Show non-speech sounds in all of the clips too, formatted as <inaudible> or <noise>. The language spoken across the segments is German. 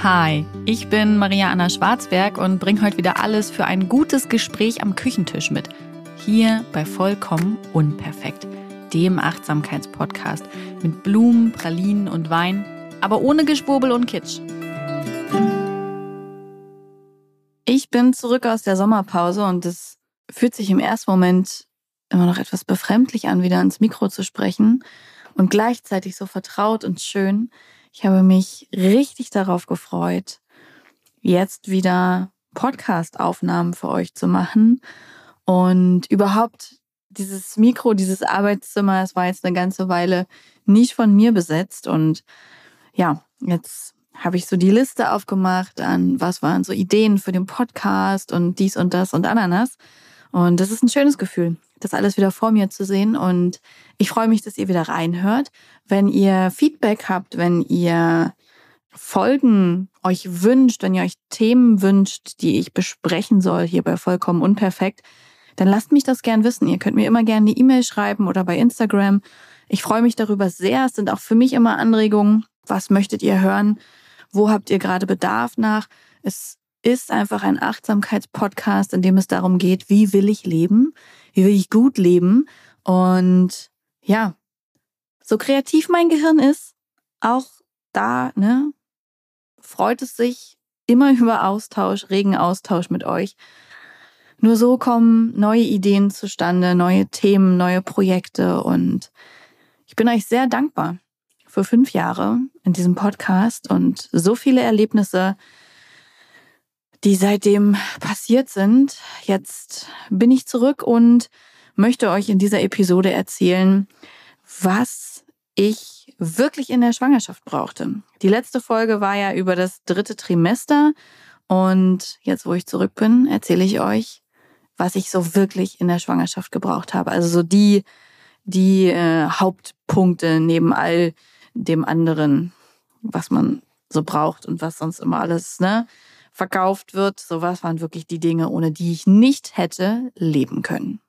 Hi, ich bin Maria Anna Schwarzberg und bringe heute wieder alles für ein gutes Gespräch am Küchentisch mit. Hier bei Vollkommen Unperfekt, dem Achtsamkeitspodcast mit Blumen, Pralinen und Wein, aber ohne Geschwurbel und Kitsch. Ich bin zurück aus der Sommerpause und es fühlt sich im ersten Moment immer noch etwas befremdlich an, wieder ans Mikro zu sprechen und gleichzeitig so vertraut und schön. Ich habe mich richtig darauf gefreut, jetzt wieder Podcast-Aufnahmen für euch zu machen. Und überhaupt dieses Mikro, dieses Arbeitszimmer, es war jetzt eine ganze Weile nicht von mir besetzt. Und ja, jetzt habe ich so die Liste aufgemacht an, was waren so Ideen für den Podcast und dies und das und Ananas. Und das ist ein schönes Gefühl, das alles wieder vor mir zu sehen. Und ich freue mich, dass ihr wieder reinhört. Wenn ihr Feedback habt, wenn ihr Folgen euch wünscht, wenn ihr euch Themen wünscht, die ich besprechen soll hier bei Vollkommen Unperfekt, dann lasst mich das gern wissen. Ihr könnt mir immer gerne eine E-Mail schreiben oder bei Instagram. Ich freue mich darüber sehr. Es sind auch für mich immer Anregungen. Was möchtet ihr hören? Wo habt ihr gerade Bedarf nach? Es ist einfach ein Achtsamkeitspodcast, in dem es darum geht, wie will ich leben? Wie will ich gut leben? Und ja, so kreativ mein Gehirn ist, auch da, ne, freut es sich immer <laughs> über Austausch, regen Austausch mit euch. Nur so kommen neue Ideen zustande, neue Themen, neue Projekte und ich bin euch sehr dankbar für fünf Jahre in diesem Podcast und so viele Erlebnisse, die seitdem passiert sind. Jetzt bin ich zurück und möchte euch in dieser Episode erzählen, was ich wirklich in der Schwangerschaft brauchte. Die letzte Folge war ja über das dritte Trimester und jetzt, wo ich zurück bin, erzähle ich euch, was ich so wirklich in der Schwangerschaft gebraucht habe. Also so die, die äh, Hauptpunkte neben all dem anderen, was man so braucht und was sonst immer alles, ne? Verkauft wird. Sowas waren wirklich die Dinge, ohne die ich nicht hätte leben können.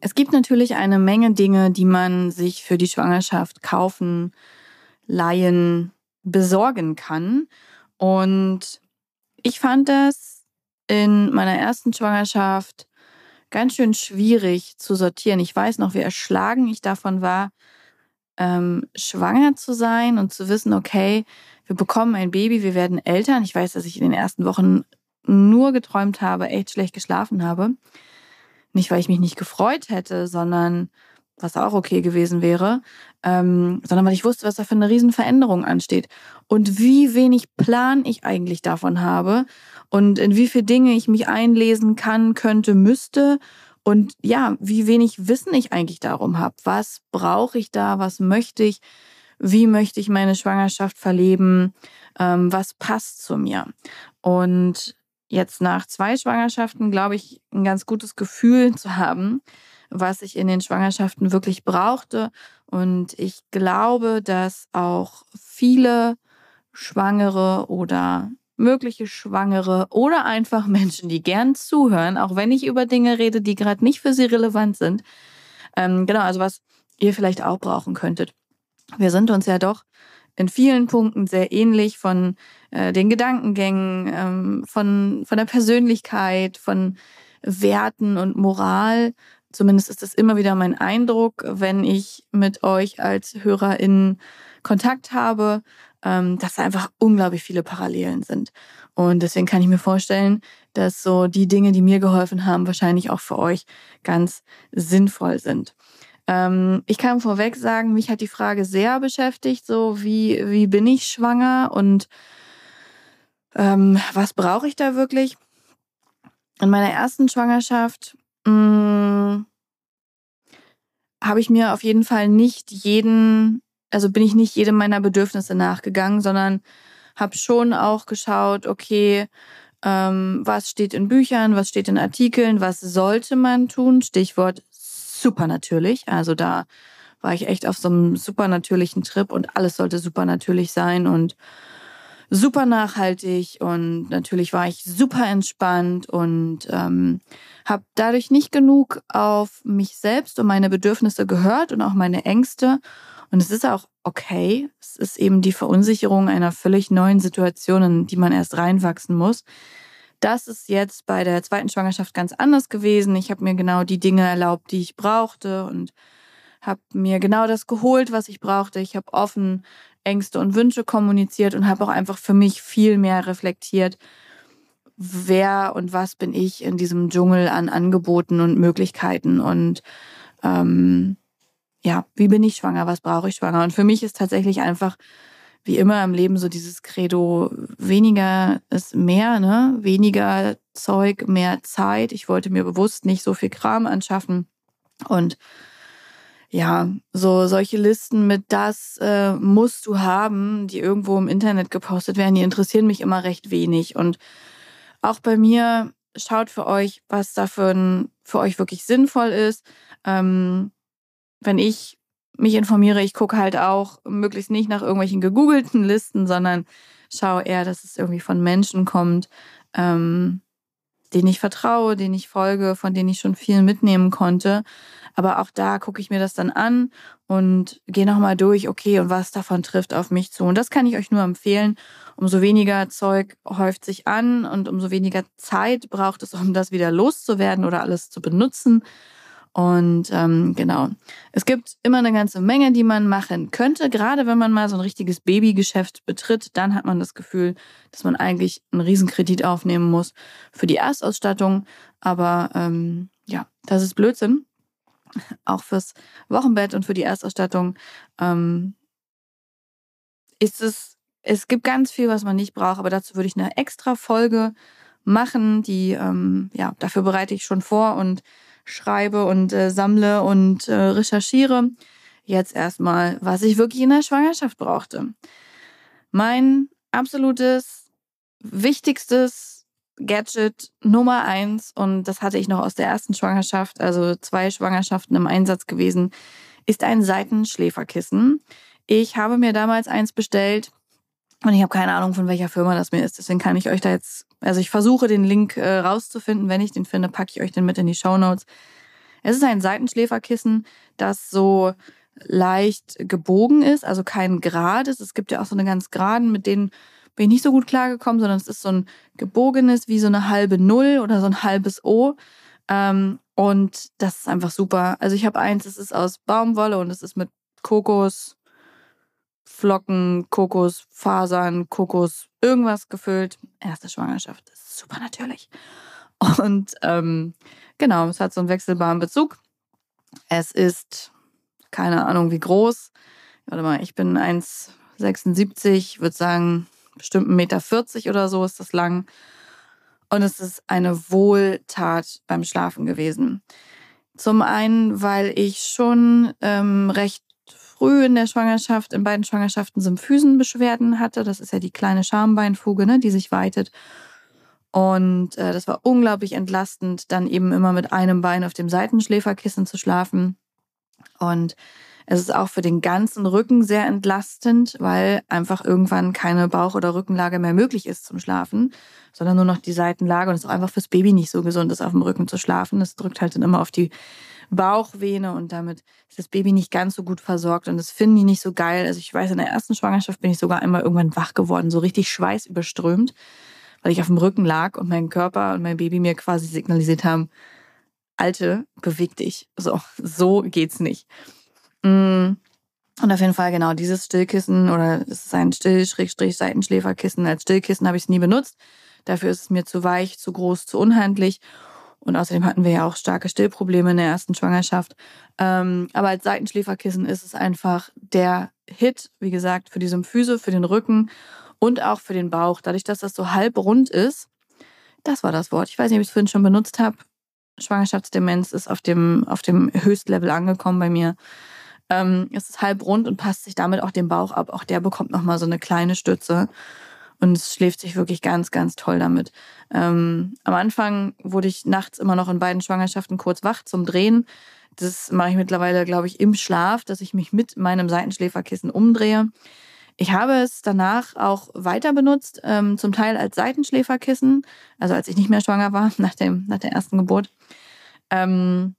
Es gibt natürlich eine Menge Dinge, die man sich für die Schwangerschaft kaufen, leihen, besorgen kann. Und ich fand das in meiner ersten Schwangerschaft ganz schön schwierig zu sortieren. Ich weiß noch, wie erschlagen ich davon war, ähm, schwanger zu sein und zu wissen, okay, wir bekommen ein Baby, wir werden Eltern. Ich weiß, dass ich in den ersten Wochen nur geträumt habe, echt schlecht geschlafen habe. Nicht, weil ich mich nicht gefreut hätte, sondern was auch okay gewesen wäre, ähm, sondern weil ich wusste, was da für eine Riesenveränderung ansteht und wie wenig Plan ich eigentlich davon habe und in wie viele Dinge ich mich einlesen kann, könnte, müsste und ja, wie wenig Wissen ich eigentlich darum habe. Was brauche ich da? Was möchte ich? Wie möchte ich meine Schwangerschaft verleben? Ähm, was passt zu mir? Und jetzt nach zwei Schwangerschaften glaube ich, ein ganz gutes Gefühl zu haben, was ich in den Schwangerschaften wirklich brauchte. Und ich glaube, dass auch viele Schwangere oder mögliche Schwangere oder einfach <laughs> Menschen, die gern zuhören, auch wenn ich über Dinge rede, die gerade nicht für sie relevant sind. Ähm, genau, also was ihr vielleicht auch brauchen könntet. Wir sind uns ja doch in vielen Punkten sehr ähnlich von äh, den Gedankengängen, ähm, von, von der Persönlichkeit, von Werten und Moral. Zumindest ist das immer wieder mein Eindruck, wenn ich mit euch als HörerInnen Kontakt habe dass da einfach unglaublich viele Parallelen sind. Und deswegen kann ich mir vorstellen, dass so die Dinge, die mir geholfen haben, wahrscheinlich auch für euch ganz sinnvoll sind. Ähm, ich kann vorweg sagen, mich hat die Frage sehr beschäftigt, so wie, wie bin ich schwanger und ähm, was brauche ich da wirklich? In meiner ersten Schwangerschaft mm, habe ich mir auf jeden Fall nicht jeden also bin ich nicht jedem meiner Bedürfnisse nachgegangen, sondern habe schon auch geschaut, okay, ähm, was steht in Büchern, was steht in Artikeln, was sollte man tun? Stichwort supernatürlich. Also da war ich echt auf so einem supernatürlichen Trip und alles sollte supernatürlich sein und super nachhaltig und natürlich war ich super entspannt und ähm, habe dadurch nicht genug auf mich selbst und meine Bedürfnisse gehört und auch meine Ängste Und es ist auch okay. Es ist eben die Verunsicherung einer völlig neuen Situation, in die man erst reinwachsen muss. Das ist jetzt bei der zweiten Schwangerschaft ganz anders gewesen. Ich habe mir genau die Dinge erlaubt, die ich brauchte und habe mir genau das geholt, was ich brauchte. Ich habe offen Ängste und Wünsche kommuniziert und habe auch einfach für mich viel mehr reflektiert, wer und was bin ich in diesem Dschungel an Angeboten und Möglichkeiten und ähm, ja, wie bin ich schwanger, was brauche ich schwanger? Und für mich ist tatsächlich einfach wie immer im Leben so dieses Credo, weniger ist mehr, ne? Weniger Zeug, mehr Zeit. Ich wollte mir bewusst nicht so viel Kram anschaffen. Und ja, so solche Listen mit das äh, musst du haben, die irgendwo im Internet gepostet werden, die interessieren mich immer recht wenig. Und auch bei mir schaut für euch, was davon für euch wirklich sinnvoll ist. Ähm, wenn ich mich informiere, ich gucke halt auch möglichst nicht nach irgendwelchen gegoogelten Listen, sondern schaue eher, dass es irgendwie von Menschen kommt, ähm, denen ich vertraue, denen ich folge, von denen ich schon viel mitnehmen konnte. Aber auch da gucke ich mir das dann an und gehe nochmal durch, okay, und was davon trifft auf mich zu. Und das kann ich euch nur empfehlen. Umso weniger Zeug häuft sich an und umso weniger Zeit braucht es, um das wieder loszuwerden oder alles zu benutzen. Und ähm, genau, es gibt immer eine ganze Menge, die man machen könnte. Gerade wenn man mal so ein richtiges Babygeschäft betritt, dann hat man das Gefühl, dass man eigentlich einen Riesenkredit aufnehmen muss für die Erstausstattung. Aber ähm, ja, das ist Blödsinn. Auch fürs Wochenbett und für die Erstausstattung ähm, ist es, es gibt ganz viel, was man nicht braucht, aber dazu würde ich eine extra Folge machen, die, ähm, ja, dafür bereite ich schon vor und schreibe und äh, sammle und äh, recherchiere. Jetzt erstmal, was ich wirklich in der Schwangerschaft brauchte. Mein absolutes, wichtigstes Gadget Nummer eins, und das hatte ich noch aus der ersten Schwangerschaft, also zwei Schwangerschaften im Einsatz gewesen, ist ein Seitenschläferkissen. Ich habe mir damals eins bestellt und ich habe keine Ahnung, von welcher Firma das mir ist. Deswegen kann ich euch da jetzt, also ich versuche den Link äh, rauszufinden. Wenn ich den finde, packe ich euch den mit in die Show Notes. Es ist ein Seitenschläferkissen, das so leicht gebogen ist, also kein Grad ist. Es gibt ja auch so eine ganz geraden, mit denen bin ich nicht so gut klargekommen, sondern es ist so ein gebogenes, wie so eine halbe Null oder so ein halbes O. Ähm, und das ist einfach super. Also ich habe eins, es ist aus Baumwolle und es ist mit Kokos, Flocken, Kokosfasern, Kokos, irgendwas gefüllt. Erste Schwangerschaft, das ist super natürlich. Und ähm, genau, es hat so einen wechselbaren Bezug. Es ist keine Ahnung wie groß. Warte mal, ich bin 1,76, würde sagen, bestimmt 1,40 Meter oder so ist das lang. Und es ist eine Wohltat beim Schlafen gewesen. Zum einen, weil ich schon ähm, recht früh in der Schwangerschaft, in beiden Schwangerschaften Symphysenbeschwerden hatte. Das ist ja die kleine Schambeinfuge, ne, die sich weitet. Und äh, das war unglaublich entlastend, dann eben immer mit einem Bein auf dem Seitenschläferkissen zu schlafen. Und es ist auch für den ganzen Rücken sehr entlastend, weil einfach irgendwann keine Bauch- oder Rückenlage mehr möglich ist zum Schlafen, sondern nur noch die Seitenlage. Und es ist auch einfach fürs Baby nicht so gesund, ist auf dem Rücken zu schlafen. Das drückt halt dann immer auf die Bauchvene und damit ist das Baby nicht ganz so gut versorgt und das finden die nicht so geil. Also ich weiß, in der ersten Schwangerschaft bin ich sogar einmal irgendwann wach geworden, so richtig schweißüberströmt, weil ich auf dem Rücken lag und mein Körper und mein Baby mir quasi signalisiert haben, Alte, beweg dich. So, <laughs> so geht's nicht. Mm. Und auf jeden Fall genau dieses Stillkissen oder es ist ein Still-Seitenschläferkissen. Als Stillkissen habe ich es nie benutzt. Dafür ist es mir zu weich, zu groß, zu unhandlich. Und außerdem hatten wir ja auch starke Stillprobleme in der ersten Schwangerschaft. Ähm, aber als Seitenschläferkissen ist es einfach der Hit, wie gesagt, für die Symphyse, für den Rücken und auch für den Bauch. Dadurch, dass das so halb rund ist, das war das Wort. Ich weiß nicht, ob ich es vorhin schon benutzt habe. Schwangerschaftsdemenz ist auf dem, auf dem Höchstlevel angekommen bei mir. Ähm, es ist halb rund und passt sich damit auch den Bauch ab. Auch der bekommt nochmal so eine kleine Stütze. Und es schläft sich wirklich ganz, ganz toll damit. Ähm, am Anfang wurde ich nachts immer noch in beiden Schwangerschaften kurz wach zum Drehen. Das mache ich mittlerweile, glaube ich, im Schlaf, dass ich mich mit meinem Seitenschläferkissen umdrehe. Ich habe es danach auch weiter benutzt, ähm, zum Teil als Seitenschläferkissen, also als ich nicht mehr schwanger war, <laughs> nach, dem, nach der ersten Geburt. Ähm,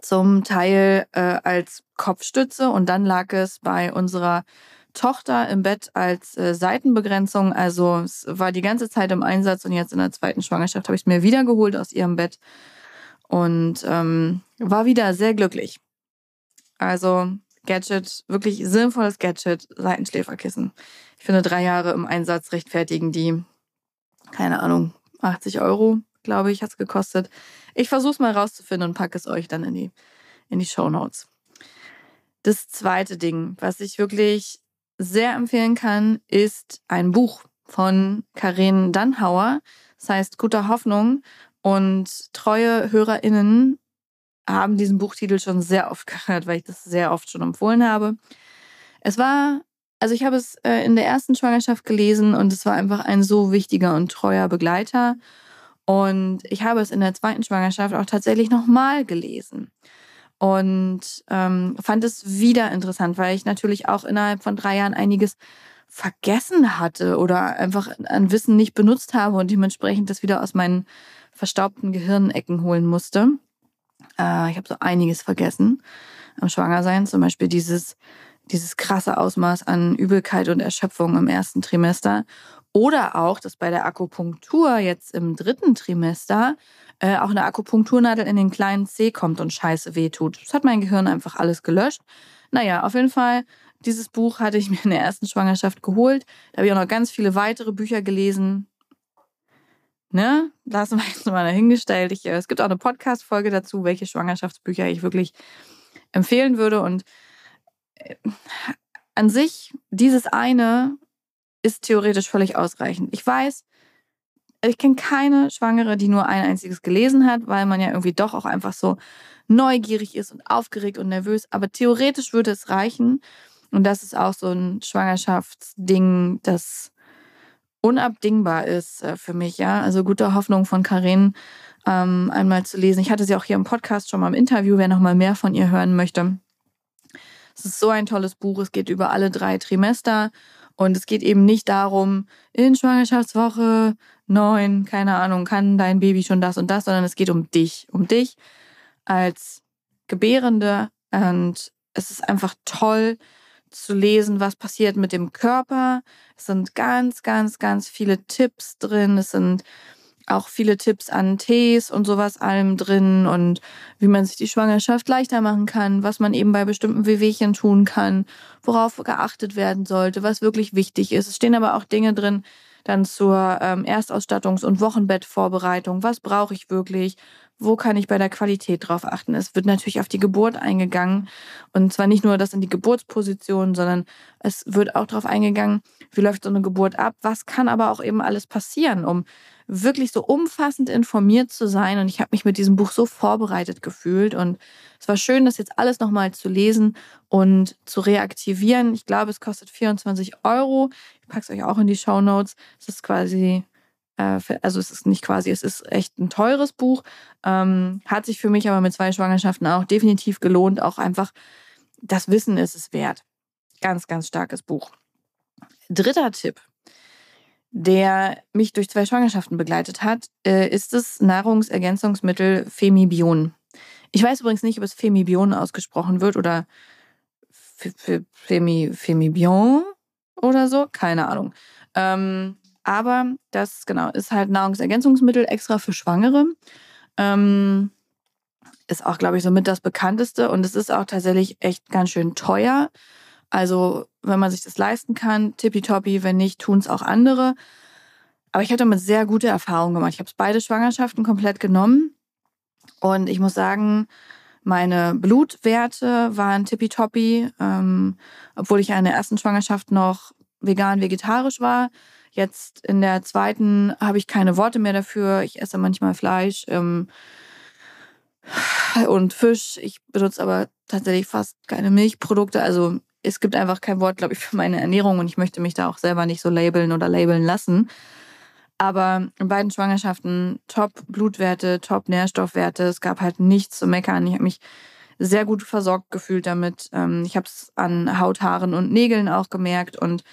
zum Teil äh, als Kopfstütze und dann lag es bei unserer Tochter im Bett als äh, Seitenbegrenzung. Also es war die ganze Zeit im Einsatz und jetzt in der zweiten Schwangerschaft habe ich es mir wiedergeholt aus ihrem Bett und ähm, war wieder sehr glücklich. Also Gadget, wirklich sinnvolles Gadget, Seitenschläferkissen. Ich finde, drei Jahre im Einsatz rechtfertigen die, keine Ahnung, 80 Euro, glaube ich, hat es gekostet. Ich versuche es mal rauszufinden und packe es euch dann in die, in die Show Notes. Das zweite Ding, was ich wirklich sehr empfehlen kann, ist ein Buch von Karin Dannhauer. Das heißt Guter Hoffnung. Und treue HörerInnen haben diesen Buchtitel schon sehr oft <laughs> gehört, weil ich das sehr oft schon empfohlen habe. Es war, also ich habe es äh, in der ersten Schwangerschaft gelesen und es war einfach ein so wichtiger und treuer Begleiter. Und ich habe es in der zweiten Schwangerschaft auch tatsächlich nochmal gelesen. Und ähm, fand es wieder interessant, weil ich natürlich auch innerhalb von drei Jahren einiges vergessen hatte oder einfach an Wissen nicht benutzt habe und dementsprechend das wieder aus meinen verstaubten Gehirnecken holen musste. Äh, ich habe so einiges vergessen am Schwangersein, zum Beispiel dieses, dieses krasse Ausmaß an Übelkeit und Erschöpfung im ersten Trimester. Oder auch, dass bei der Akupunktur jetzt im dritten Trimester äh, auch eine Akupunkturnadel in den kleinen C kommt und scheiße wehtut. Das hat mein Gehirn einfach alles gelöscht. Naja, auf jeden Fall, dieses Buch hatte ich <laughs> mir in der ersten Schwangerschaft geholt. Da habe ich auch noch ganz viele weitere Bücher gelesen. Ne? Lassen wir jetzt mal dahingestellt. Ich, äh, es gibt auch eine Podcast-Folge dazu, welche Schwangerschaftsbücher ich wirklich empfehlen würde. Und äh, an sich, dieses eine ist theoretisch völlig ausreichend. Ich weiß, ich kenne keine Schwangere, die nur ein einziges gelesen hat, weil man ja irgendwie doch auch einfach so neugierig ist und aufgeregt und nervös. Aber theoretisch würde es reichen. Und das ist auch so ein Schwangerschaftsding, das unabdingbar ist äh, für mich, ja. Also gute Hoffnung von Karin ähm, einmal zu lesen. Ich hatte sie auch hier im Podcast schon mal im Interview, wer noch mal mehr von ihr hören möchte. Es ist so ein tolles Buch. Es geht über alle drei Trimester und es geht eben nicht darum, in Schwangerschaftswoche neun, keine Ahnung, kann dein Baby schon das und das, sondern es geht um dich, um dich als Gebärende und es ist einfach toll, zu lesen, was passiert mit dem Körper. Es sind ganz, ganz, ganz viele Tipps drin. Es sind auch viele Tipps an Tees und sowas allem drin und wie man sich die Schwangerschaft leichter machen kann, was man eben bei bestimmten Wehwehchen tun kann, worauf geachtet werden sollte, was wirklich wichtig ist. Es stehen aber auch Dinge drin, dann zur ähm, Erstausstattungs- und Wochenbettvorbereitung. Was brauche ich wirklich? wo kann ich bei der Qualität drauf achten? Es wird natürlich auf die Geburt eingegangen und zwar nicht nur das in die Geburtsposition, sondern es wird auch darauf eingegangen, wie läuft so eine Geburt ab, was kann aber auch eben alles passieren, um wirklich so umfassend informiert zu sein und ich habe mich mit diesem Buch so vorbereitet gefühlt und es war schön, das jetzt alles nochmal zu lesen und zu reaktivieren. Ich glaube, es kostet 24 Euro. Ich packe es euch auch in die Show Notes. Es ist quasi äh, also es ist nicht quasi, es ist echt ein teures Buch. Ähm, hat sich für mich aber mit zwei Schwangerschaften auch definitiv gelohnt. Auch einfach das Wissen ist es wert. Ganz, ganz starkes Buch. Dritter Tipp, der mich durch zwei Schwangerschaften begleitet hat, äh, ist das Nahrungsergänzungsmittel Femibion. Ich weiß übrigens nicht, ob es Femibion ausgesprochen wird oder Femi, Femibion oder so. Keine Ahnung. Ähm, aber das, genau, ist halt Nahrungsergänzungsmittel extra für Schwangere. Ähm, ist auch, glaube ich, somit das bekannteste. Und es ist auch tatsächlich echt ganz schön teuer. Also, wenn man sich das leisten kann, tippitoppi. Wenn nicht, tun es auch andere. Aber ich hatte damit sehr gute Erfahrungen gemacht. Ich habe beide Schwangerschaften komplett genommen. Und ich muss sagen, meine Blutwerte waren tippitoppi. Ähm, obwohl ich in der ersten Schwangerschaft noch vegan, vegetarisch war. Jetzt in der zweiten habe ich keine Worte mehr dafür. Ich esse manchmal Fleisch ähm, und Fisch. Ich benutze aber tatsächlich fast keine Milchprodukte. Also es gibt einfach kein Wort, glaube ich, für meine Ernährung und ich möchte mich da auch selber nicht so labeln oder labeln lassen. Aber in beiden Schwangerschaften top Blutwerte, top Nährstoffwerte. Es gab halt nichts zu meckern. Ich habe mich sehr gut versorgt gefühlt damit. Ähm, ich habe es an Haut, Haaren und Nägeln auch gemerkt und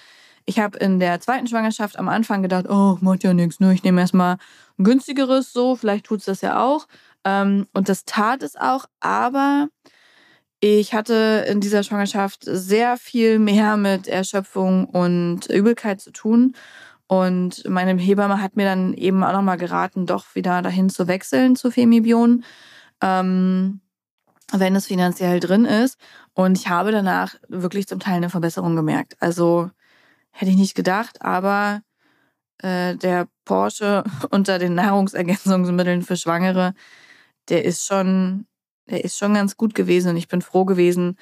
ich habe in der zweiten Schwangerschaft am Anfang gedacht, oh, macht ja nichts, nur ich nehme erstmal ein günstigeres so, vielleicht tut es das ja auch. Ähm, und das tat es auch, aber ich hatte in dieser Schwangerschaft sehr viel mehr mit Erschöpfung und Übelkeit zu tun. Und meine Hebamme hat mir dann eben auch nochmal geraten, doch wieder dahin zu wechseln zu Femibion, ähm, wenn es finanziell drin ist. Und ich habe danach wirklich zum Teil eine Verbesserung gemerkt. Also hätte ich nicht gedacht, aber äh, der Porsche <laughs> unter den Nahrungsergänzungsmitteln für Schwangere, der ist schon der ist schon ganz gut gewesen und ich bin froh gewesen,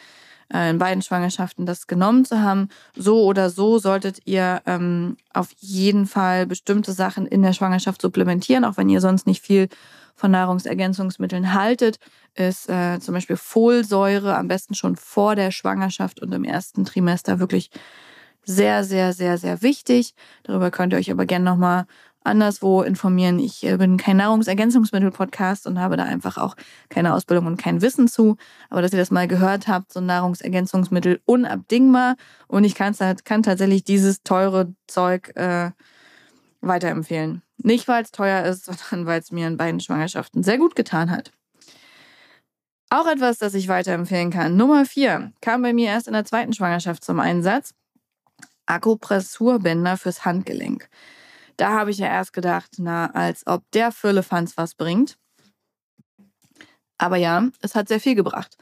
in beiden Schwangerschaften das genommen zu haben. So oder so solltet ihr ähm, auf jeden Fall bestimmte Sachen in der Schwangerschaft supplementieren, auch wenn ihr sonst nicht viel von Nahrungsergänzungsmitteln haltet, ist äh, zum Beispiel Folsäure am besten schon vor der Schwangerschaft und im ersten Trimester wirklich sehr, sehr, sehr, sehr wichtig. Darüber könnt ihr euch aber gerne nochmal anderswo informieren. Ich äh, bin kein Nahrungsergänzungsmittel-Podcast und habe da einfach auch keine Ausbildung und kein Wissen zu. Aber dass ihr das mal gehört habt, so Nahrungsergänzungsmittel unabdingbar. Und ich kann, kann tatsächlich dieses teure Zeug äh, weiterempfehlen. Nicht, weil es teuer ist, <laughs> sondern weil es mir in beiden Schwangerschaften sehr gut getan hat. Auch etwas, das ich weiterempfehlen kann. Nummer vier kam bei mir erst in der zweiten Schwangerschaft zum Einsatz. Akupressurbänder fürs Handgelenk. Da habe ich ja erst gedacht, na, als ob der Füllefanz was bringt. Aber ja, es hat sehr viel gebracht.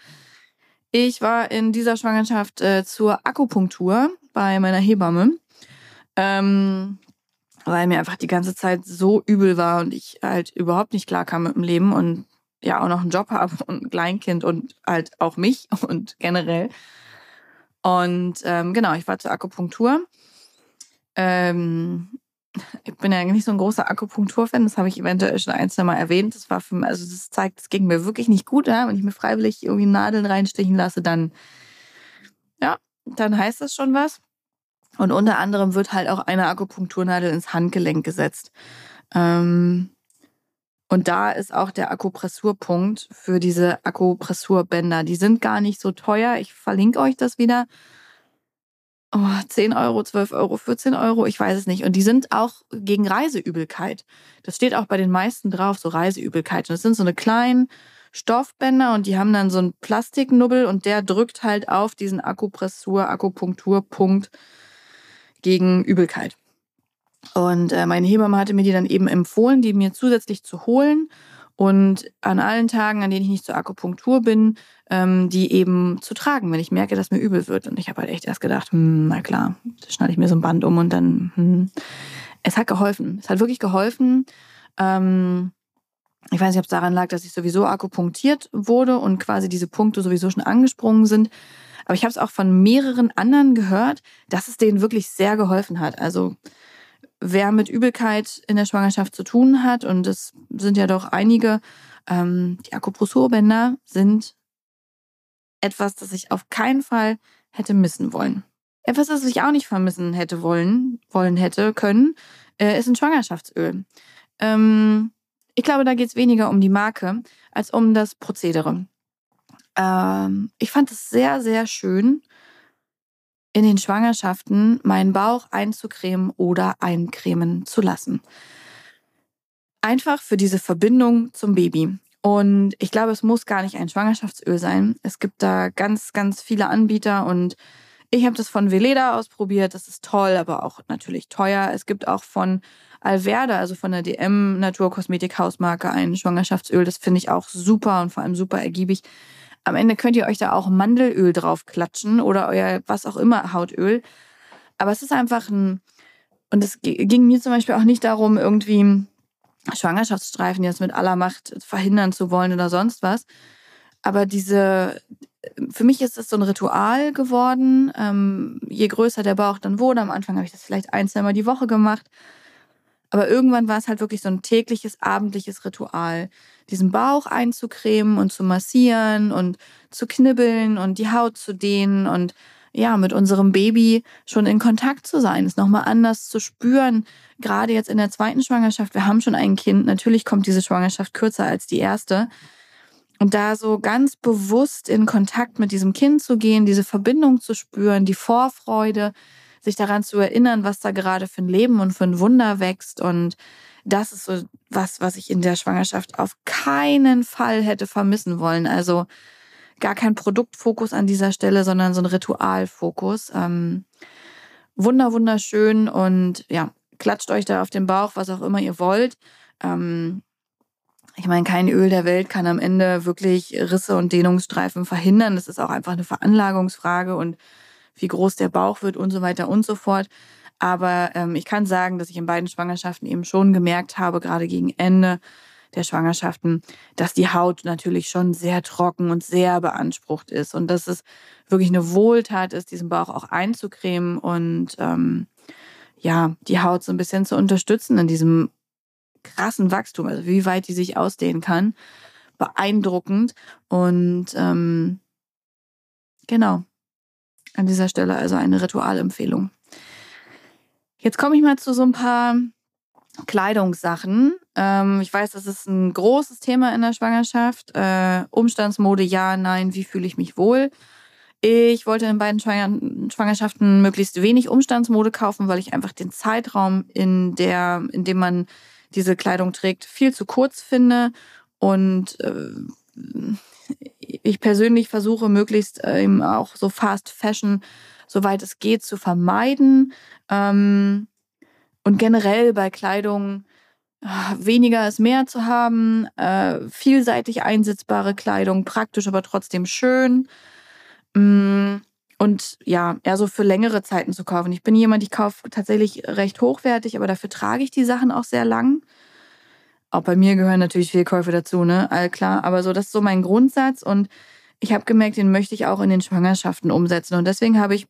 Ich war in dieser Schwangerschaft äh, zur Akupunktur bei meiner Hebamme, ähm, weil mir einfach die ganze Zeit so übel war und ich halt überhaupt nicht klar kam mit dem Leben und ja auch noch einen Job habe <laughs> und ein Kleinkind und halt auch mich <laughs> und generell. Und ähm, genau, ich war zur Akupunktur. Ähm, ich bin ja nicht so ein großer Akupunkturfan, das habe ich eventuell schon ein, zwei Mal erwähnt. Das war für mich, also das zeigt, es ging mir wirklich nicht gut, ja? wenn ich mir freiwillig irgendwie Nadeln reinstechen lasse, dann, ja, dann heißt das schon was. Und unter anderem wird halt auch eine Akupunkturnadel ins Handgelenk gesetzt. Ähm, und da ist auch der Akupressurpunkt für diese Akupressurbänder. Die sind gar nicht so teuer. Ich verlinke euch das wieder oh, 10 Euro, 12 Euro, 14 Euro, ich weiß es nicht. Und die sind auch gegen Reiseübelkeit. Das steht auch bei den meisten drauf, so Reiseübelkeit. Und das sind so eine kleinen Stoffbänder und die haben dann so einen Plastiknubbel und der drückt halt auf diesen Akupressur, Akupunkturpunkt gegen Übelkeit. Und äh, meine Hebamme hatte mir die dann eben empfohlen, die mir zusätzlich zu holen und an allen Tagen, an denen ich nicht zur Akupunktur bin, ähm, die eben zu tragen, wenn ich merke, dass mir übel wird. Und ich habe halt echt erst gedacht, hm, na klar, schneide ich mir so ein Band um und dann, hm. es hat geholfen. Es hat wirklich geholfen. Ähm, ich weiß nicht, ob es daran lag, dass ich sowieso akupunktiert wurde und quasi diese Punkte sowieso schon angesprungen sind. Aber ich habe es auch von mehreren anderen gehört, dass es denen wirklich sehr geholfen hat. Also wer mit Übelkeit in der Schwangerschaft zu tun hat, und es sind ja doch einige, ähm, die Akupressurbänder sind etwas, das ich auf keinen Fall hätte missen wollen. Etwas, das ich auch nicht vermissen hätte wollen, wollen hätte können, äh, ist ein Schwangerschaftsöl. Ähm, ich glaube, da geht es weniger um die Marke als um das Prozedere. Ähm, ich fand es sehr, sehr schön, in den Schwangerschaften meinen Bauch einzucremen oder eincremen zu lassen. Einfach für diese Verbindung zum Baby. Und ich glaube, es muss gar nicht ein Schwangerschaftsöl sein. Es gibt da ganz, ganz viele Anbieter und ich habe das von Veleda ausprobiert. Das ist toll, aber auch natürlich teuer. Es gibt auch von Alverde, also von der DM Naturkosmetik Hausmarke, ein Schwangerschaftsöl. Das finde ich auch super und vor allem super ergiebig. Am Ende könnt ihr euch da auch Mandelöl drauf klatschen oder euer was auch immer Hautöl. Aber es ist einfach ein, und es ging mir zum Beispiel auch nicht darum, irgendwie Schwangerschaftsstreifen jetzt mit aller Macht verhindern zu wollen oder sonst was. Aber diese, für mich ist es so ein Ritual geworden. Ähm, je größer der Bauch dann wurde, am Anfang habe ich das vielleicht ein, zwei Mal die Woche gemacht. Aber irgendwann war es halt wirklich so ein tägliches, abendliches Ritual, diesen Bauch einzucremen und zu massieren und zu knibbeln und die Haut zu dehnen und ja, mit unserem Baby schon in Kontakt zu sein, es nochmal anders zu spüren. Gerade jetzt in der zweiten Schwangerschaft, wir haben schon ein Kind, natürlich kommt diese Schwangerschaft kürzer als die erste. Und da so ganz bewusst in Kontakt mit diesem Kind zu gehen, diese Verbindung zu spüren, die Vorfreude, sich daran zu erinnern, was da gerade für ein Leben und für ein Wunder wächst. Und das ist so was, was ich in der Schwangerschaft auf keinen Fall hätte vermissen wollen. Also gar kein Produktfokus an dieser Stelle, sondern so ein Ritualfokus. Ähm, wunder, wunderschön und ja, klatscht euch da auf den Bauch, was auch immer ihr wollt. Ähm, ich meine, kein Öl der Welt kann am Ende wirklich Risse und Dehnungsstreifen verhindern. Das ist auch einfach eine Veranlagungsfrage und wie groß der Bauch wird und so weiter und so fort. Aber ähm, ich kann sagen, dass ich in beiden Schwangerschaften eben schon gemerkt habe, gerade gegen Ende der Schwangerschaften, dass die Haut natürlich schon sehr trocken und sehr beansprucht ist und dass es wirklich eine Wohltat ist, diesen Bauch auch einzucremen und ähm, ja, die Haut so ein bisschen zu unterstützen in diesem krassen Wachstum, also wie weit die sich ausdehnen kann. Beeindruckend. Und ähm, genau, an dieser Stelle also eine Ritualempfehlung. Jetzt komme ich mal zu so ein paar Kleidungssachen. Ähm, ich weiß, das ist ein großes Thema in der Schwangerschaft. Äh, Umstandsmode, ja, nein, wie fühle ich mich wohl? Ich wollte in beiden Schwangerschaften möglichst wenig Umstandsmode kaufen, weil ich einfach den Zeitraum, in, der, in dem man diese Kleidung trägt, viel zu kurz finde. Und äh, ich persönlich versuche möglichst äh, eben auch so Fast Fashion, soweit es geht, zu vermeiden. Ähm, und generell bei Kleidung äh, weniger ist mehr zu haben, äh, vielseitig einsetzbare Kleidung, praktisch, aber trotzdem schön. Mm, und ja, eher so für längere Zeiten zu kaufen. Ich bin jemand, ich kaufe tatsächlich recht hochwertig, aber dafür trage ich die Sachen auch sehr lang. Auch bei mir gehören natürlich Fehlkäufe dazu, ne? All klar. Aber so, das ist so mein Grundsatz und ich habe gemerkt, den möchte ich auch in den Schwangerschaften umsetzen. Und deswegen habe ich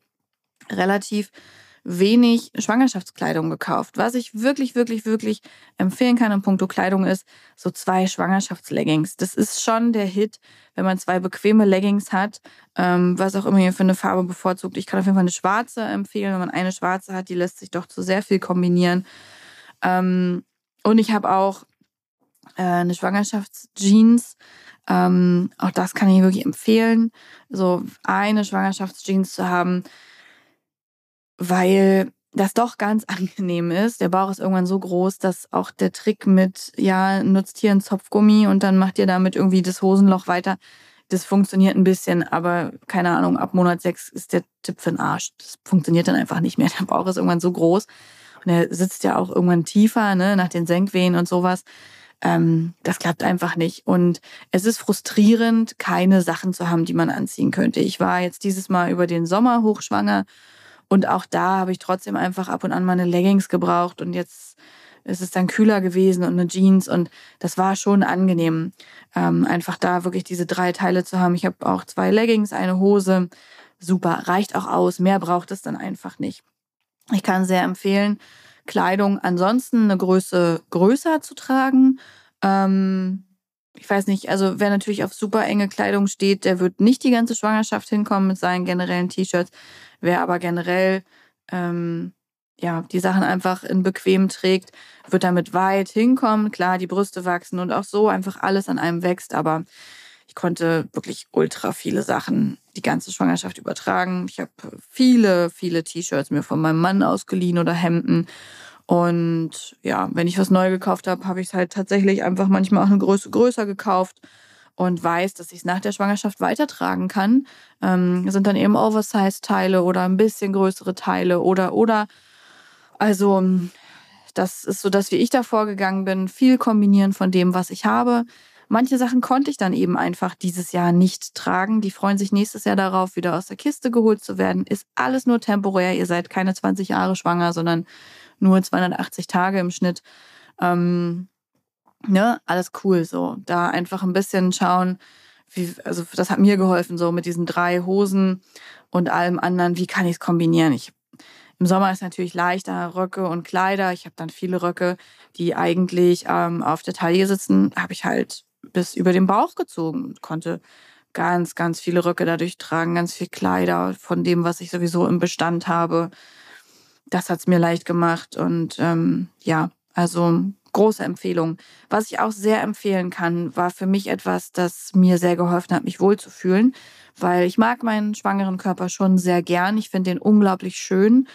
relativ wenig Schwangerschaftskleidung gekauft. Was ich wirklich, wirklich, wirklich empfehlen kann in puncto Kleidung ist so zwei Schwangerschaftsleggings. Das ist schon der Hit, wenn man zwei bequeme Leggings hat, ähm, was auch immer ihr für eine Farbe bevorzugt. Ich kann auf jeden Fall eine schwarze empfehlen. Wenn man eine schwarze hat, die lässt sich doch zu sehr viel kombinieren. Ähm, und ich habe auch äh, eine Schwangerschaftsjeans. Ähm, auch das kann ich wirklich empfehlen, so eine Schwangerschaftsjeans zu haben weil das doch ganz <laughs> angenehm ist. Der Bauch ist irgendwann so groß, dass auch der Trick mit, ja, nutzt hier einen Zopfgummi und dann macht ihr damit irgendwie das Hosenloch weiter. Das funktioniert ein bisschen, aber keine Ahnung, ab Monat sechs ist der Tipp für den Arsch. Das funktioniert dann einfach nicht mehr. <laughs> Der Bauch ist irgendwann so groß und er sitzt ja auch irgendwann tiefer, ne, nach den Senkwehen und sowas. Ähm, das klappt einfach nicht. Und es ist frustrierend, keine Sachen zu haben, die man anziehen könnte. Ich war jetzt dieses Mal über den Sommer hochschwanger und auch da habe ich trotzdem einfach ab und an meine Leggings gebraucht und jetzt ist es dann kühler gewesen und eine Jeans und das war schon angenehm, ähm, einfach da wirklich diese drei Teile zu haben. Ich habe auch zwei Leggings, eine Hose, super, reicht auch aus, mehr braucht es dann einfach nicht. Ich kann sehr empfehlen, Kleidung ansonsten eine Größe größer zu tragen. Ähm, ich weiß nicht, also wer natürlich auf super enge Kleidung steht, der wird nicht die ganze Schwangerschaft hinkommen mit seinen generellen T-Shirts. Wer aber generell ähm, ja, die Sachen einfach in bequem trägt, wird damit weit hinkommen. Klar, die Brüste wachsen und auch so einfach alles an einem wächst, aber ich konnte wirklich ultra viele Sachen die ganze Schwangerschaft übertragen. Ich habe viele, viele T-Shirts mir von meinem Mann ausgeliehen oder Hemden. Und ja, wenn ich was neu gekauft habe, habe ich es halt tatsächlich einfach manchmal auch eine Größe größer gekauft und weiß, dass ich es nach der Schwangerschaft weitertragen kann, ähm, sind dann eben Oversize-Teile oder ein bisschen größere Teile oder oder also das ist so das, wie ich da vorgegangen bin. Viel kombinieren von dem, was ich habe. Manche Sachen konnte ich dann eben einfach dieses Jahr nicht tragen. Die freuen sich nächstes Jahr darauf, wieder aus der Kiste geholt zu werden. Ist alles nur temporär. Ihr seid keine 20 Jahre schwanger, sondern nur 280 Tage im Schnitt. Ähm, ne, alles cool so. Da einfach ein bisschen schauen, wie, also das hat mir geholfen, so mit diesen drei Hosen und allem anderen, wie kann ich es kombinieren? Ich, Im Sommer ist natürlich leichter, Röcke und Kleider. Ich habe dann viele Röcke, die eigentlich ähm, auf der Taille sitzen, habe ich halt bis über den Bauch gezogen und konnte ganz, ganz viele Röcke dadurch tragen, ganz viel Kleider von dem, was ich sowieso im Bestand habe. Das hat's mir leicht gemacht und ähm, ja, also große Empfehlung. Was ich auch sehr empfehlen kann, war für mich etwas, das mir sehr geholfen hat, mich wohlzufühlen, weil ich mag meinen schwangeren Körper schon sehr gern. Ich finde den unglaublich schön.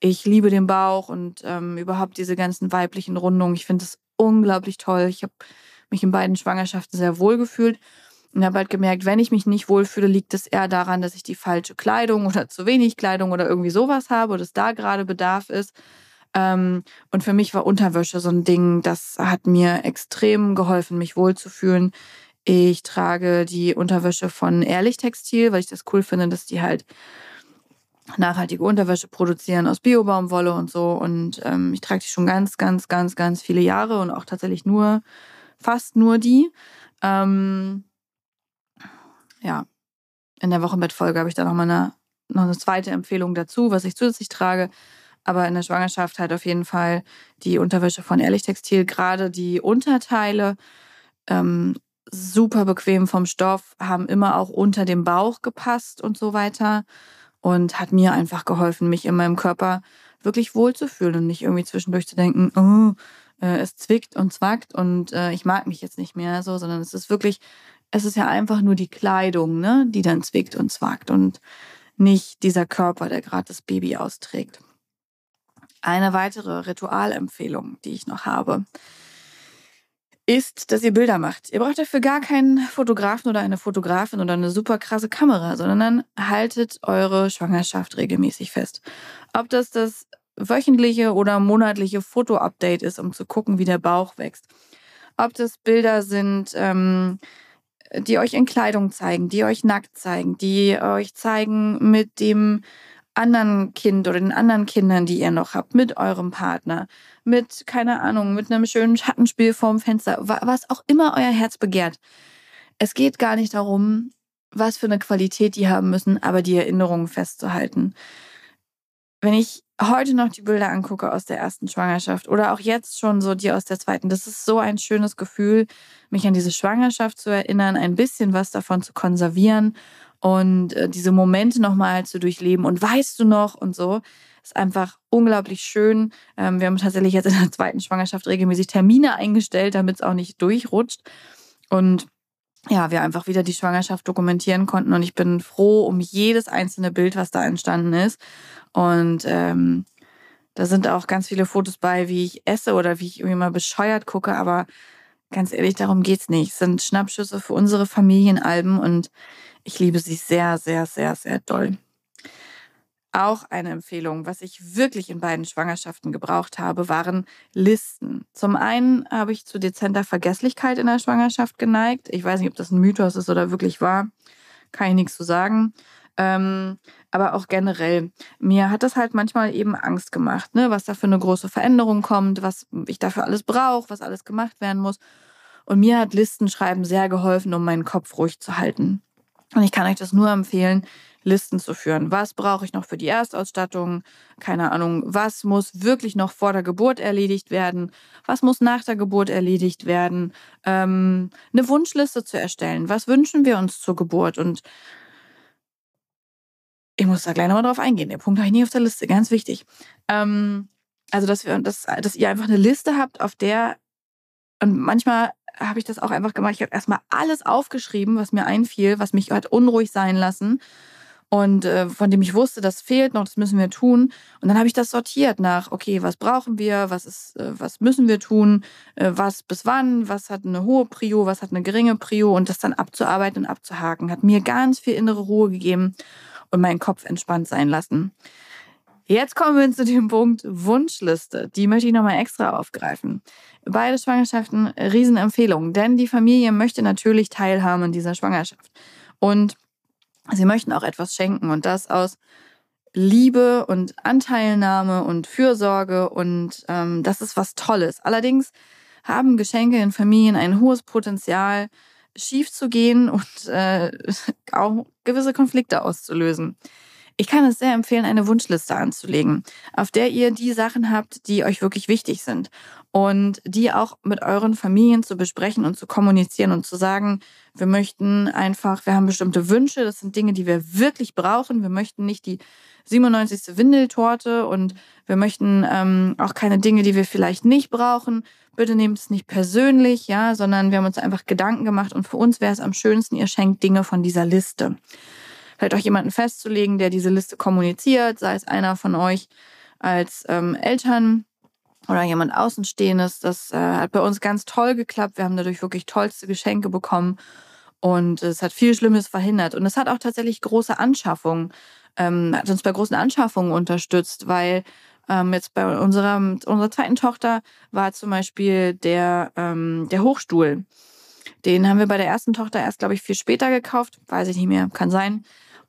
Ich liebe den Bauch und ähm, überhaupt diese ganzen weiblichen Rundungen. Ich finde es unglaublich toll. Ich habe mich in beiden Schwangerschaften sehr wohl gefühlt und habe halt gemerkt, wenn ich mich nicht wohlfühle, liegt es eher daran, dass ich die falsche Kleidung oder zu wenig Kleidung oder irgendwie sowas habe oder es da gerade Bedarf ist. Ähm, und für mich war Unterwäsche so ein Ding, das hat mir extrem geholfen, mich wohlzufühlen. Ich trage die Unterwäsche von Ehrlich Textil, weil ich das cool finde, dass die halt nachhaltige Unterwäsche produzieren aus Biobaumwolle und so. Und ähm, ich trage die schon ganz, ganz, ganz, ganz viele Jahre und auch tatsächlich nur, fast nur die. Ähm, ja, in der Wochenbettfolge habe ich da noch mal eine, noch eine zweite Empfehlung dazu, was ich zusätzlich trage. Aber in der Schwangerschaft halt auf jeden Fall die Unterwäsche von Ehrlich Textil, gerade die Unterteile, ähm, super bequem vom Stoff, haben immer auch unter dem Bauch gepasst und so weiter. Und hat mir einfach geholfen, mich in meinem Körper wirklich wohlzufühlen und nicht irgendwie zwischendurch zu denken, oh, äh, es zwickt und zwackt und äh, ich mag mich jetzt nicht mehr so, sondern es ist wirklich, es ist ja einfach nur die Kleidung, ne, die dann zwickt und zwackt und nicht dieser Körper, der gerade das Baby austrägt. Eine weitere Ritualempfehlung, die ich noch habe, ist, dass ihr Bilder macht. Ihr braucht dafür gar keinen Fotografen oder eine Fotografin oder eine super krasse Kamera, sondern haltet eure Schwangerschaft regelmäßig fest. Ob das das wöchentliche oder monatliche Foto-Update ist, um zu gucken, wie der Bauch wächst. Ob das Bilder sind, ähm, die euch in Kleidung zeigen, die euch nackt zeigen, die euch zeigen mit dem anderen Kind oder den anderen Kindern, die ihr noch habt, mit eurem Partner, mit, keine Ahnung, mit einem schönen Schattenspiel vorm Fenster, was auch immer euer Herz begehrt. Es geht gar nicht darum, was für eine Qualität die haben müssen, aber die Erinnerungen festzuhalten. Wenn ich heute noch die Bilder angucke aus der ersten Schwangerschaft oder auch jetzt schon so die aus der zweiten, das ist so ein schönes Gefühl, mich an diese Schwangerschaft zu erinnern, ein bisschen was davon zu konservieren und äh, diese Momente nochmal zu durchleben und weißt du noch und so. Ist einfach unglaublich schön. Ähm, wir haben tatsächlich jetzt in der zweiten Schwangerschaft regelmäßig Termine eingestellt, damit es auch nicht durchrutscht. Und ja, wir einfach wieder die Schwangerschaft dokumentieren konnten. Und ich bin froh um jedes einzelne Bild, was da entstanden ist. Und ähm, da sind auch ganz viele Fotos bei, wie ich esse oder wie ich irgendwie mal bescheuert gucke. Aber ganz ehrlich, darum geht's nicht. Es sind Schnappschüsse für unsere Familienalben und ich liebe sie sehr, sehr, sehr, sehr doll. Auch eine Empfehlung, was ich wirklich in beiden Schwangerschaften gebraucht habe, waren Listen. Zum einen habe ich zu dezenter Vergesslichkeit in der Schwangerschaft geneigt. Ich weiß nicht, ob das ein Mythos ist oder wirklich wahr. Kann ich nichts zu sagen. Ähm, aber auch generell. Mir hat das halt manchmal eben Angst gemacht, ne? was da für eine große Veränderung kommt, was ich dafür alles brauche, was alles gemacht werden muss. Und mir hat Listenschreiben sehr geholfen, um meinen Kopf ruhig zu halten. Und ich kann euch das nur empfehlen, Listen zu führen. Was brauche ich noch für die Erstausstattung? Keine Ahnung. Was muss wirklich noch vor der Geburt erledigt werden? Was muss nach der Geburt erledigt werden? Ähm, eine Wunschliste zu erstellen. Was wünschen wir uns zur Geburt? Und ich muss da gleich nochmal drauf eingehen. Der Punkt habe ich nie auf der Liste. Ganz wichtig. Ähm, also, dass, wir, dass, dass ihr einfach eine Liste habt, auf der und manchmal habe ich das auch einfach gemacht. Ich habe erstmal alles aufgeschrieben, was mir einfiel, was mich halt unruhig sein lassen und äh, von dem ich wusste, das fehlt noch, das müssen wir tun. Und dann habe ich das sortiert nach, okay, was brauchen wir, was ist, äh, was müssen wir tun, äh, was bis wann, was hat eine hohe Prio, was hat eine geringe Prio und das dann abzuarbeiten und abzuhaken, hat mir ganz viel innere Ruhe gegeben und meinen Kopf entspannt sein lassen. Jetzt kommen wir zu dem Punkt Wunschliste. Die möchte ich nochmal extra aufgreifen. Beide Schwangerschaften Riesenempfehlung, denn die Familie möchte natürlich teilhaben an dieser Schwangerschaft. Und sie möchten auch etwas schenken und das aus Liebe und Anteilnahme und Fürsorge und ähm, das ist was Tolles. Allerdings haben Geschenke in Familien ein hohes Potenzial, schief zu gehen und äh, <laughs> auch gewisse Konflikte auszulösen. Ich kann es sehr empfehlen, eine Wunschliste anzulegen, auf der ihr die Sachen habt, die euch wirklich wichtig sind und die auch mit euren Familien zu besprechen und zu kommunizieren und zu sagen, wir möchten einfach, wir haben bestimmte Wünsche, das sind Dinge, die wir wirklich brauchen. Wir möchten nicht die 97. Windeltorte und wir möchten ähm, auch keine Dinge, die wir vielleicht nicht brauchen. Bitte nehmt es nicht persönlich, ja, sondern wir haben uns einfach Gedanken gemacht und für uns wäre es am schönsten, ihr schenkt Dinge von dieser Liste vielleicht auch jemanden festzulegen, der diese Liste kommuniziert, sei es einer von euch als ähm, Eltern oder jemand Außenstehendes. Das äh, hat bei uns ganz toll geklappt. Wir haben dadurch wirklich tollste Geschenke bekommen und es hat viel Schlimmes verhindert. Und es hat auch tatsächlich große Anschaffungen, ähm, hat uns bei großen Anschaffungen unterstützt, weil ähm, jetzt bei unserer, unserer zweiten Tochter war zum Beispiel der, ähm, der Hochstuhl. Den haben wir bei der ersten Tochter erst, glaube ich, viel später gekauft. Weiß ich nicht mehr, kann sein.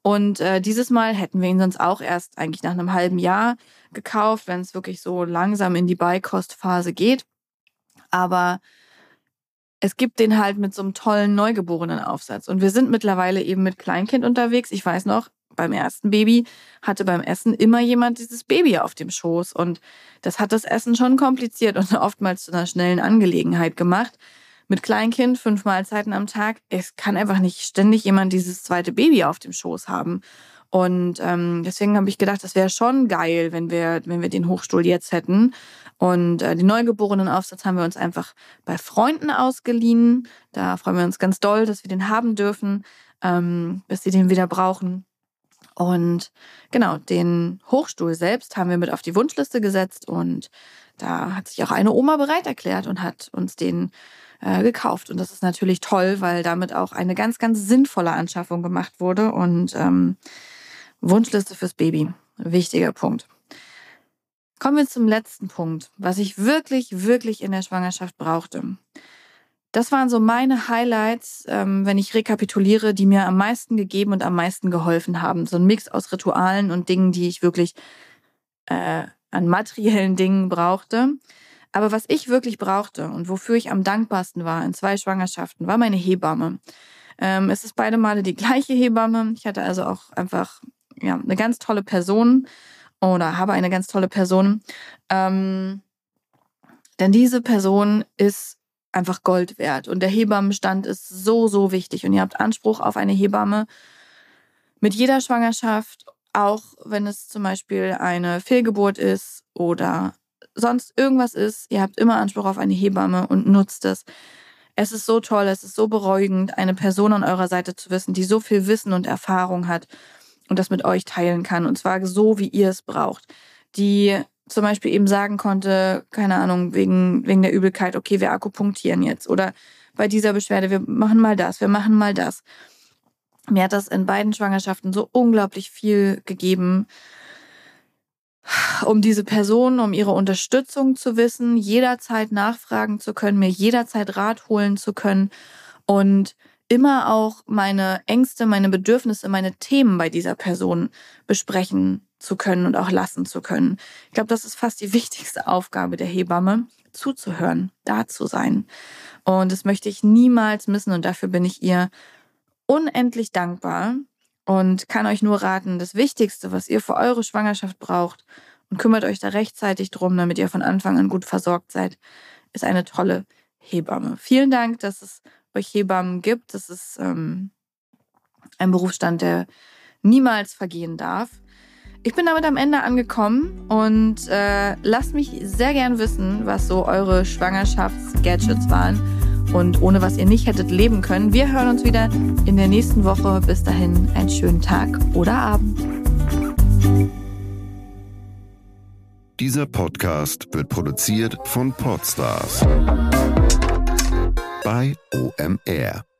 Und äh, dieses Mal hätten wir ihn sonst auch erst eigentlich nach einem halben Jahr gekauft, wenn es wirklich so langsam in die Beikostphase geht. Aber es gibt den halt mit so einem tollen neugeborenen Aufsatz. Und wir sind mittlerweile eben mit Kleinkind unterwegs. Ich weiß noch, beim ersten Baby hatte beim Essen immer jemand dieses Baby auf dem Schoß. Und das hat das Essen schon kompliziert und <laughs> oftmals zu einer schnellen Angelegenheit gemacht. Mit Kleinkind, fünf Mahlzeiten am Tag, es kann einfach nicht ständig jemand dieses zweite Baby auf dem Schoß haben. Und ähm, deswegen habe ich gedacht, das wäre schon geil, wenn wir, wenn wir den Hochstuhl jetzt hätten. Und äh, den neugeborenen Aufsatz haben wir uns einfach bei Freunden ausgeliehen. Da freuen wir uns ganz doll, dass wir den haben dürfen, ähm, bis sie den wieder brauchen. Und genau, den Hochstuhl selbst haben wir mit auf die Wunschliste gesetzt und da hat sich auch eine Oma bereit erklärt und hat uns den äh, gekauft. Und das ist natürlich toll, weil damit auch eine ganz, ganz sinnvolle Anschaffung gemacht wurde. Und ähm, Wunschliste fürs Baby, wichtiger Punkt. Kommen wir zum letzten Punkt, was ich wirklich, wirklich in der Schwangerschaft brauchte. Das waren so meine Highlights, ähm, wenn ich rekapituliere, die mir am meisten gegeben und am meisten geholfen haben. So ein Mix aus Ritualen und Dingen, die ich wirklich äh, an materiellen Dingen brauchte. Aber was ich wirklich brauchte und wofür ich am dankbarsten war in zwei Schwangerschaften, war meine Hebamme. Ähm, es ist beide Male die gleiche Hebamme. Ich hatte also auch einfach ja, eine ganz tolle Person oder habe eine ganz tolle Person. Ähm, denn diese Person ist einfach Gold wert. Und der Hebammenstand ist so, so wichtig. Und ihr habt Anspruch auf eine Hebamme mit jeder Schwangerschaft, auch wenn es zum Beispiel eine Fehlgeburt ist oder sonst irgendwas ist. Ihr habt immer Anspruch auf eine Hebamme und nutzt es. Es ist so toll, es ist so beruhigend, eine Person an eurer Seite zu wissen, die so viel Wissen und Erfahrung hat und das mit euch teilen kann. Und zwar so, wie ihr es braucht. Die zum Beispiel eben sagen konnte, keine Ahnung, wegen, wegen der Übelkeit, okay, wir akupunktieren jetzt. Oder bei dieser Beschwerde, wir machen mal das, wir machen mal das. Mir hat das in beiden Schwangerschaften so unglaublich viel gegeben, um diese Person, um ihre Unterstützung zu wissen, jederzeit nachfragen zu können, mir jederzeit Rat holen zu können und immer auch meine Ängste, meine Bedürfnisse, meine Themen bei dieser Person besprechen zu können und auch lassen zu können. Ich glaube, das ist fast die wichtigste Aufgabe der Hebamme, zuzuhören, da zu sein. Und das möchte ich niemals missen und dafür bin ich ihr unendlich dankbar und kann euch nur raten, das Wichtigste, was ihr für eure Schwangerschaft braucht und kümmert euch da rechtzeitig drum, damit ihr von Anfang an gut versorgt seid, ist eine tolle Hebamme. Vielen Dank, dass es euch Hebammen gibt. Das ist ähm, ein Berufsstand, der niemals vergehen darf. Ich bin damit am Ende angekommen und äh, lasst mich sehr gern wissen, was so eure Schwangerschaftsgadgets waren und ohne was ihr nicht hättet leben können. Wir hören uns wieder in der nächsten Woche. Bis dahin einen schönen Tag oder Abend. Dieser Podcast wird produziert von Podstars bei OMR.